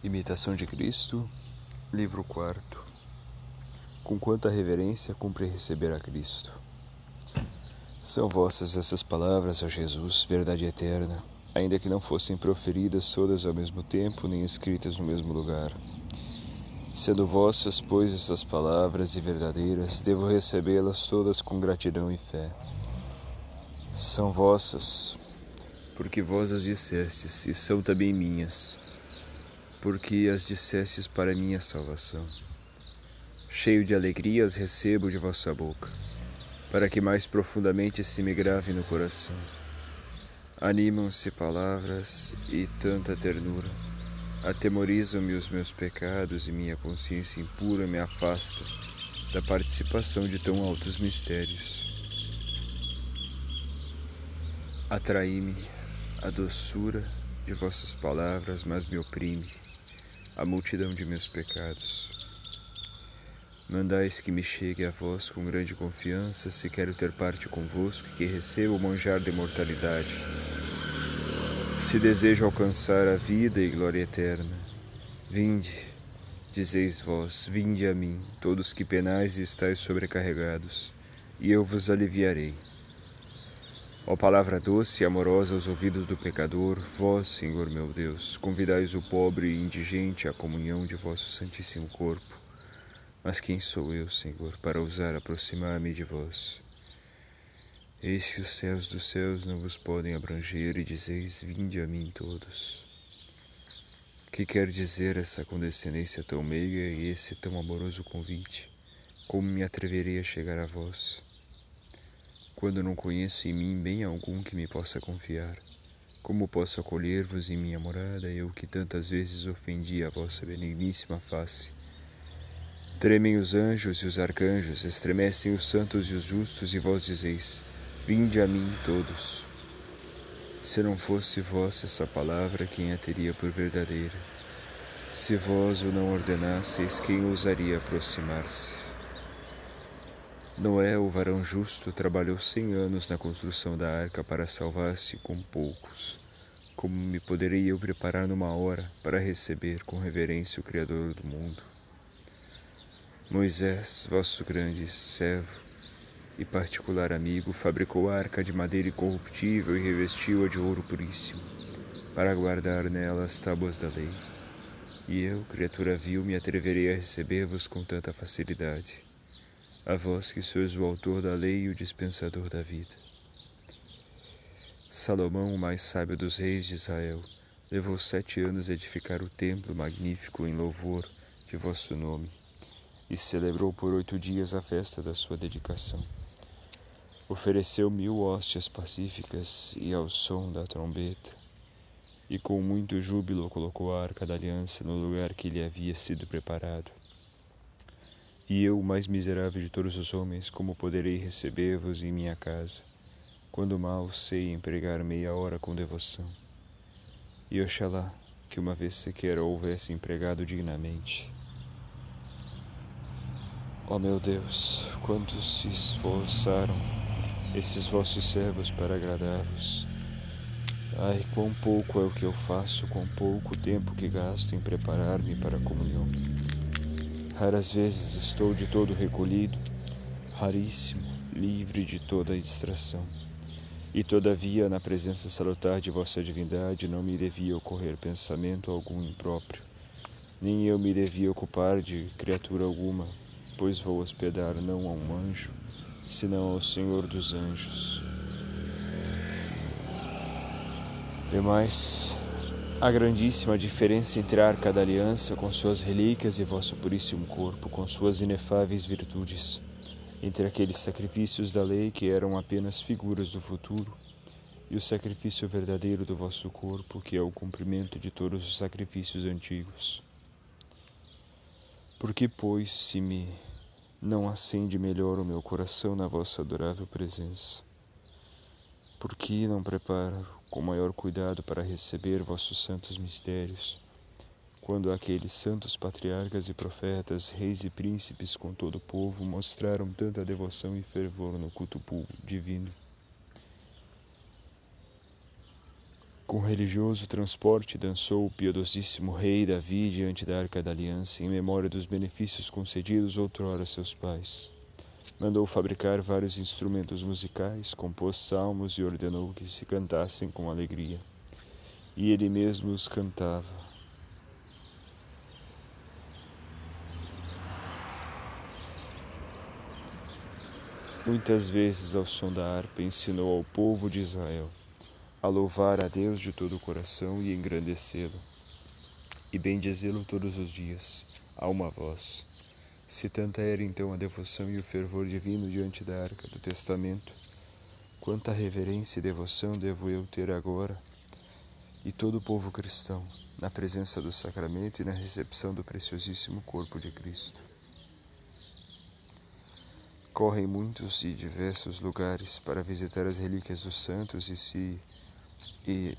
Imitação de Cristo, livro 4 Com quanta reverência cumpre receber a Cristo. São vossas essas palavras, ó Jesus, verdade eterna, ainda que não fossem proferidas todas ao mesmo tempo, nem escritas no mesmo lugar. Sendo vossas, pois, essas palavras e verdadeiras, devo recebê-las todas com gratidão e fé. São vossas, porque vós as dissestes, e são também minhas, porque as dissestes para minha salvação. Cheio de alegria as recebo de vossa boca, para que mais profundamente se me grave no coração. Animam-se palavras e tanta ternura, atemorizam-me os meus pecados e minha consciência impura me afasta da participação de tão altos mistérios. Atraí-me a doçura de vossas palavras, mas me oprime a multidão de meus pecados. Mandais que me chegue a vós com grande confiança, se quero ter parte convosco e que receba o manjar da imortalidade. Se desejo alcançar a vida e glória eterna, vinde, dizeis vós, vinde a mim, todos que penais e estáis sobrecarregados, e eu vos aliviarei. Ó palavra doce e amorosa aos ouvidos do pecador, vós, Senhor meu Deus, convidais o pobre e indigente à comunhão de vosso Santíssimo Corpo. Mas quem sou eu, Senhor, para ousar aproximar-me de vós? Eis que os céus dos céus não vos podem abranger e dizeis: Vinde a mim todos. Que quer dizer essa condescendência tão meiga e esse tão amoroso convite? Como me atreverei a chegar a vós? Quando não conheço em mim bem algum que me possa confiar? Como posso acolher-vos em minha morada, eu que tantas vezes ofendi a vossa benigníssima face? Tremem os anjos e os arcanjos, estremecem os santos e os justos, e vós dizeis: Vinde a mim todos. Se não fosse vossa essa palavra, quem a teria por verdadeira? Se vós o não ordenasseis, quem ousaria aproximar-se? Noé, o varão justo, trabalhou cem anos na construção da arca para salvar-se com poucos. Como me poderei eu preparar numa hora para receber com reverência o Criador do mundo? Moisés, vosso grande servo e particular amigo, fabricou a arca de madeira incorruptível e revestiu-a de ouro puríssimo, para guardar nela as tábuas da lei. E eu, criatura vil, me atreverei a receber-vos com tanta facilidade a vós que sois o autor da lei e o dispensador da vida. Salomão, o mais sábio dos reis de Israel, levou sete anos a edificar o templo magnífico em louvor de vosso nome, e celebrou por oito dias a festa da sua dedicação. Ofereceu mil hóstias pacíficas e ao som da trombeta, e com muito júbilo colocou a arca da aliança no lugar que lhe havia sido preparado. E eu, o mais miserável de todos os homens, como poderei receber-vos em minha casa, quando mal sei empregar meia hora com devoção? E oxalá que uma vez sequer houvesse empregado dignamente. Ó oh meu Deus, quantos se esforçaram esses vossos servos para agradar-vos. Ai, quão pouco é o que eu faço, quão pouco tempo que gasto em preparar-me para a comunhão. Raras vezes estou de todo recolhido, raríssimo, livre de toda distração. E todavia, na presença salutar de vossa divindade, não me devia ocorrer pensamento algum impróprio, nem eu me devia ocupar de criatura alguma, pois vou hospedar não a um anjo, senão ao Senhor dos anjos. Demais, a grandíssima diferença entre a arca da aliança com suas relíquias e vosso puríssimo corpo com suas inefáveis virtudes, entre aqueles sacrifícios da lei que eram apenas figuras do futuro e o sacrifício verdadeiro do vosso corpo, que é o cumprimento de todos os sacrifícios antigos. Porque, pois, se me não acende melhor o meu coração na vossa adorável presença? Por que não preparo com maior cuidado para receber vossos santos mistérios, quando aqueles santos patriarcas e profetas, reis e príncipes com todo o povo mostraram tanta devoção e fervor no culto divino. Com religioso transporte dançou o piedosíssimo rei Davi diante da arca da aliança, em memória dos benefícios concedidos outrora a seus pais. Mandou fabricar vários instrumentos musicais, compôs salmos e ordenou que se cantassem com alegria. E ele mesmo os cantava. Muitas vezes, ao som da harpa, ensinou ao povo de Israel a louvar a Deus de todo o coração e engrandecê-lo, e bendizê-lo todos os dias, a uma voz. Se tanta era então a devoção e o fervor divino diante da arca do testamento, quanta reverência e devoção devo eu ter agora e todo o povo cristão na presença do sacramento e na recepção do preciosíssimo corpo de Cristo. Correm muitos e diversos lugares para visitar as relíquias dos santos e se e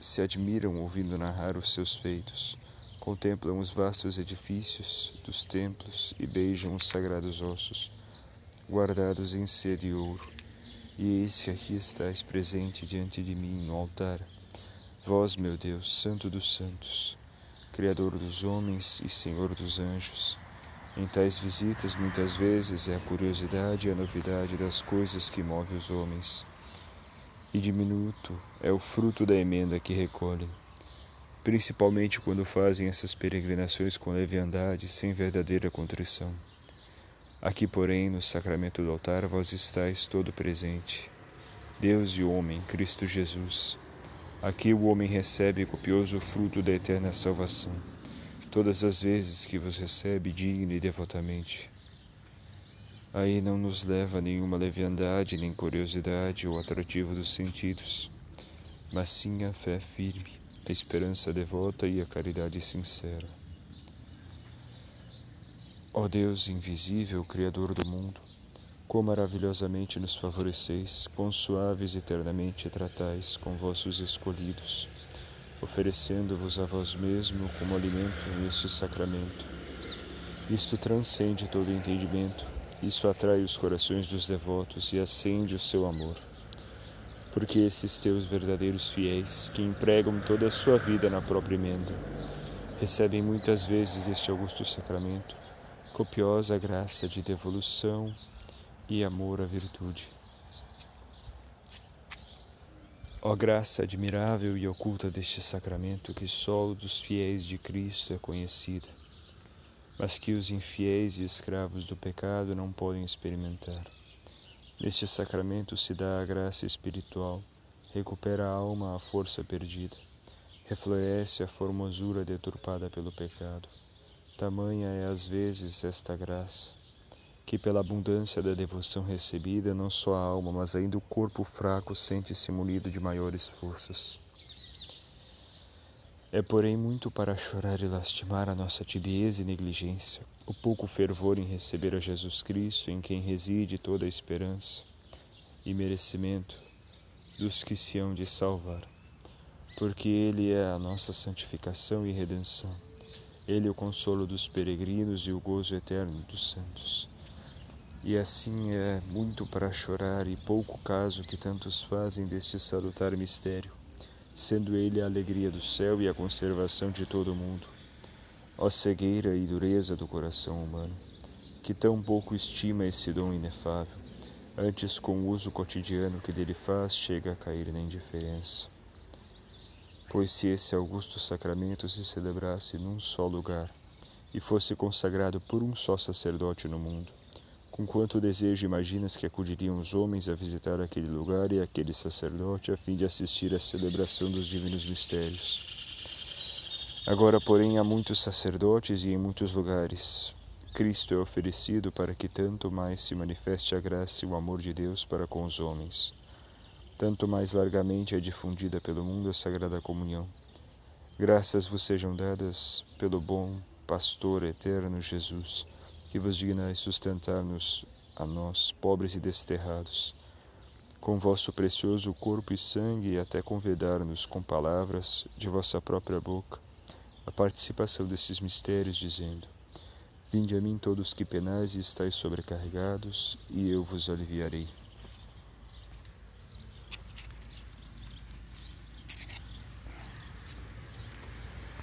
se admiram ouvindo narrar os seus feitos, contemplam os vastos edifícios dos templos e beijam os sagrados ossos, guardados em seda e ouro. E eis que aqui estáis presente diante de mim no altar, vós, meu Deus, Santo dos Santos, Criador dos homens e Senhor dos anjos. Em tais visitas, muitas vezes, é a curiosidade e a novidade das coisas que move os homens e diminuto é o fruto da emenda que recolhem, principalmente quando fazem essas peregrinações com leviandade, sem verdadeira contrição. Aqui, porém, no sacramento do altar, vós estáis todo presente, Deus e homem, Cristo Jesus. Aqui o homem recebe copioso fruto da eterna salvação, todas as vezes que vos recebe digno e devotamente. Aí não nos leva nenhuma leviandade, nem curiosidade ou atrativo dos sentidos, mas sim a fé firme, a esperança devota e a caridade sincera. Ó Deus invisível, Criador do mundo, quão maravilhosamente nos favoreceis, quão suaves eternamente tratais com vossos escolhidos, oferecendo-vos a vós mesmo como alimento neste sacramento. Isto transcende todo entendimento isso atrai os corações dos devotos e acende o seu amor. Porque esses teus verdadeiros fiéis, que empregam toda a sua vida na própria emenda, recebem muitas vezes este augusto sacramento copiosa graça de devolução e amor à virtude. Ó graça admirável e oculta deste sacramento que só dos fiéis de Cristo é conhecida mas que os infiéis e escravos do pecado não podem experimentar. Neste sacramento se dá a graça espiritual, recupera a alma a força perdida, refloresce a formosura deturpada pelo pecado. Tamanha é às vezes esta graça, que pela abundância da devoção recebida, não só a alma, mas ainda o corpo fraco sente-se munido de maiores forças. É, porém, muito para chorar e lastimar a nossa tibieza e negligência, o pouco fervor em receber a Jesus Cristo, em quem reside toda a esperança e merecimento dos que se hão de salvar, porque Ele é a nossa santificação e redenção. Ele é o consolo dos peregrinos e o gozo eterno dos santos. E assim é muito para chorar e pouco caso que tantos fazem deste salutar mistério sendo ele a alegria do céu e a conservação de todo o mundo. Ó cegueira e dureza do coração humano, que tão pouco estima esse dom inefável, antes com o uso cotidiano que dele faz chega a cair na indiferença. Pois se esse augusto sacramento se celebrasse num só lugar e fosse consagrado por um só sacerdote no mundo, com quanto desejo imaginas que acudiriam os homens a visitar aquele lugar e aquele sacerdote a fim de assistir à celebração dos divinos mistérios? Agora, porém, há muitos sacerdotes e em muitos lugares. Cristo é oferecido para que tanto mais se manifeste a graça e o amor de Deus para com os homens. Tanto mais largamente é difundida pelo mundo a Sagrada Comunhão. Graças vos sejam dadas pelo bom pastor eterno Jesus que vos dignais sustentar-nos a nós, pobres e desterrados, com vosso precioso corpo e sangue, e até convidar-nos com palavras de vossa própria boca a participação desses mistérios, dizendo: Vinde a mim todos que penais e estáis sobrecarregados, e eu vos aliviarei.